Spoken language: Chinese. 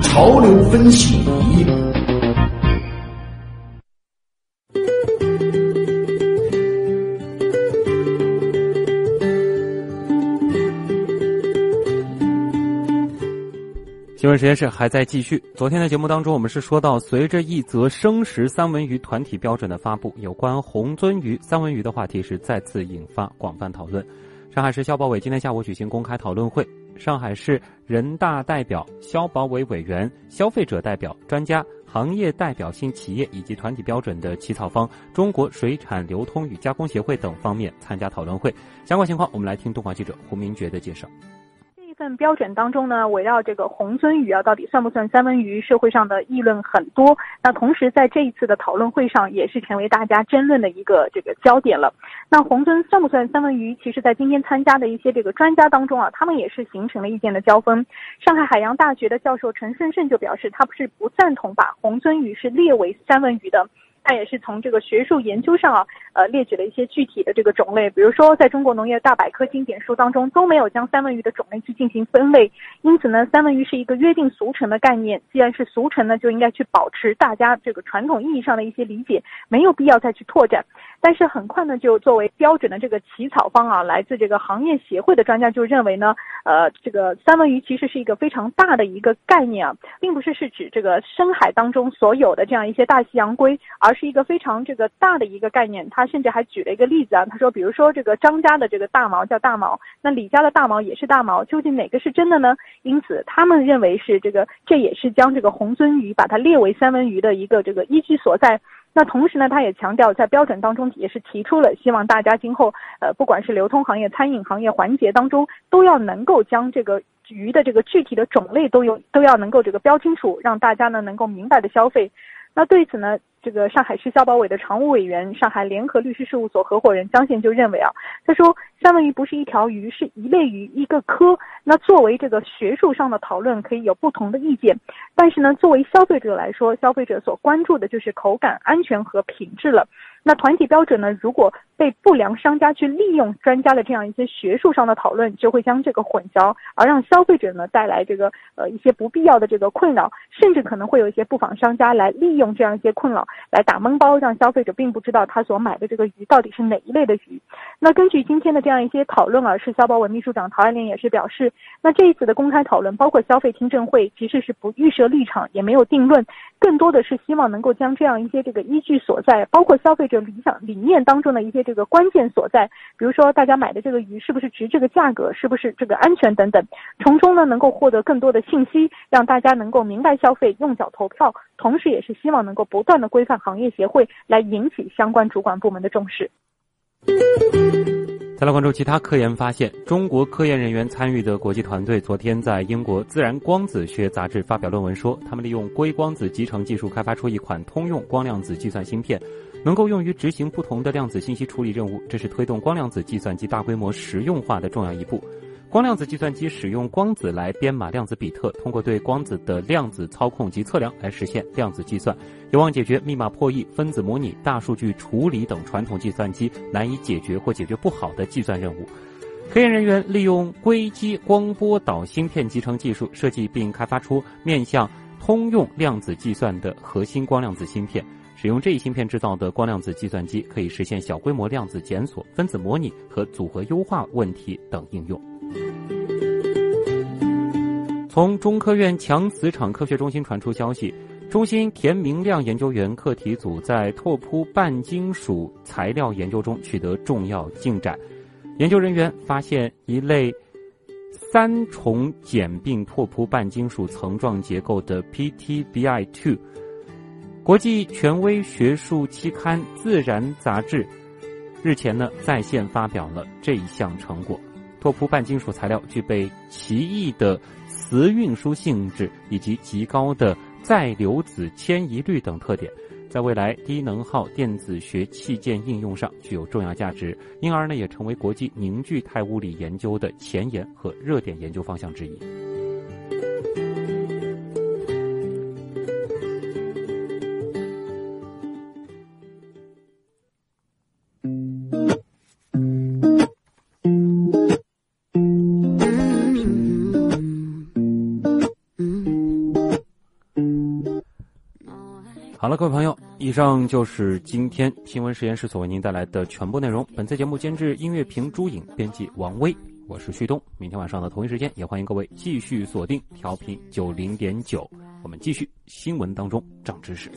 潮流分析。新闻实验室还在继续。昨天的节目当中，我们是说到，随着一则生食三文鱼团体标准的发布，有关红鳟鱼、三文鱼的话题是再次引发广泛讨论。上海市消保委今天下午举行公开讨论会，上海市人大代表、消保委委员、消费者代表、专家、行业代表性企业以及团体标准的起草方中国水产流通与加工协会等方面参加讨论会。相关情况，我们来听东华记者胡明觉的介绍。份标准当中呢，围绕这个红鳟鱼啊，到底算不算三文鱼？社会上的议论很多。那同时在这一次的讨论会上，也是成为大家争论的一个这个焦点了。那红鳟算不算三文鱼？其实，在今天参加的一些这个专家当中啊，他们也是形成了意见的交锋。上海海洋大学的教授陈胜胜就表示，他不是不赞同把红鳟鱼是列为三文鱼的。他也是从这个学术研究上啊，呃，列举了一些具体的这个种类，比如说在中国农业大百科经典书当中都没有将三文鱼的种类去进行分类，因此呢，三文鱼是一个约定俗成的概念。既然是俗成呢，就应该去保持大家这个传统意义上的一些理解，没有必要再去拓展。但是很快呢，就作为标准的这个起草方啊，来自这个行业协会的专家就认为呢，呃，这个三文鱼其实是一个非常大的一个概念啊，并不是是指这个深海当中所有的这样一些大西洋龟，而是一个非常这个大的一个概念，他甚至还举了一个例子啊，他说，比如说这个张家的这个大毛叫大毛，那李家的大毛也是大毛，究竟哪个是真的呢？因此，他们认为是这个，这也是将这个红鳟鱼把它列为三文鱼的一个这个依据所在。那同时呢，他也强调在标准当中也是提出了，希望大家今后呃，不管是流通行业、餐饮行业环节当中，都要能够将这个鱼的这个具体的种类都有都要能够这个标清楚，让大家呢能够明白的消费。那对此呢，这个上海市消保委的常务委员、上海联合律师事务所合伙人张宪就认为啊，他说三文鱼不是一条鱼，是一类鱼一个科。那作为这个学术上的讨论，可以有不同的意见，但是呢，作为消费者来说，消费者所关注的就是口感、安全和品质了。那团体标准呢？如果被不良商家去利用专家的这样一些学术上的讨论，就会将这个混淆，而让消费者呢带来这个呃一些不必要的这个困扰，甚至可能会有一些不法商家来利用这样一些困扰来打蒙包，让消费者并不知道他所买的这个鱼到底是哪一类的鱼。那根据今天的这样一些讨论啊，市消保委秘书长陶爱莲也是表示，那这一次的公开讨论，包括消费听证会，其实是不预设立场，也没有定论，更多的是希望能够将这样一些这个依据所在，包括消费者。理想理念当中的一些这个关键所在，比如说大家买的这个鱼是不是值这个价格，是不是这个安全等等，从中呢能够获得更多的信息，让大家能够明白消费、用脚投票，同时也是希望能够不断的规范行业协会，来引起相关主管部门的重视。再来关注其他科研发现，中国科研人员参与的国际团队昨天在英国《自然光子学》杂志发表论文说，他们利用硅光子集成技术开发出一款通用光量子计算芯片，能够用于执行不同的量子信息处理任务，这是推动光量子计算机大规模实用化的重要一步。光量子计算机使用光子来编码量子比特，通过对光子的量子操控及测量来实现量子计算，有望解决密码破译、分子模拟、大数据处理等传统计算机难以解决或解决不好的计算任务。科研人员利用硅基光波导芯片集成技术设计并开发出面向通用量子计算的核心光量子芯片。使用这一芯片制造的光量子计算机可以实现小规模量子检索、分子模拟和组合优化问题等应用。从中科院强磁场科学中心传出消息，中心田明亮研究员课题组在拓扑半金属材料研究中取得重要进展。研究人员发现一类三重简并拓扑半金属层状结构的 PTBI2。国际权威学术期刊《自然》杂志日前呢在线发表了这一项成果。拓扑半金属材料具备奇异的磁运输性质以及极高的载流子迁移率等特点，在未来低能耗电子学器件应用上具有重要价值，因而呢也成为国际凝聚态物理研究的前沿和热点研究方向之一。好了，各位朋友，以上就是今天新闻实验室所为您带来的全部内容。本次节目监制音乐评朱颖，编辑王威，我是旭东。明天晚上的同一时间，也欢迎各位继续锁定调频九零点九，我们继续新闻当中涨知识。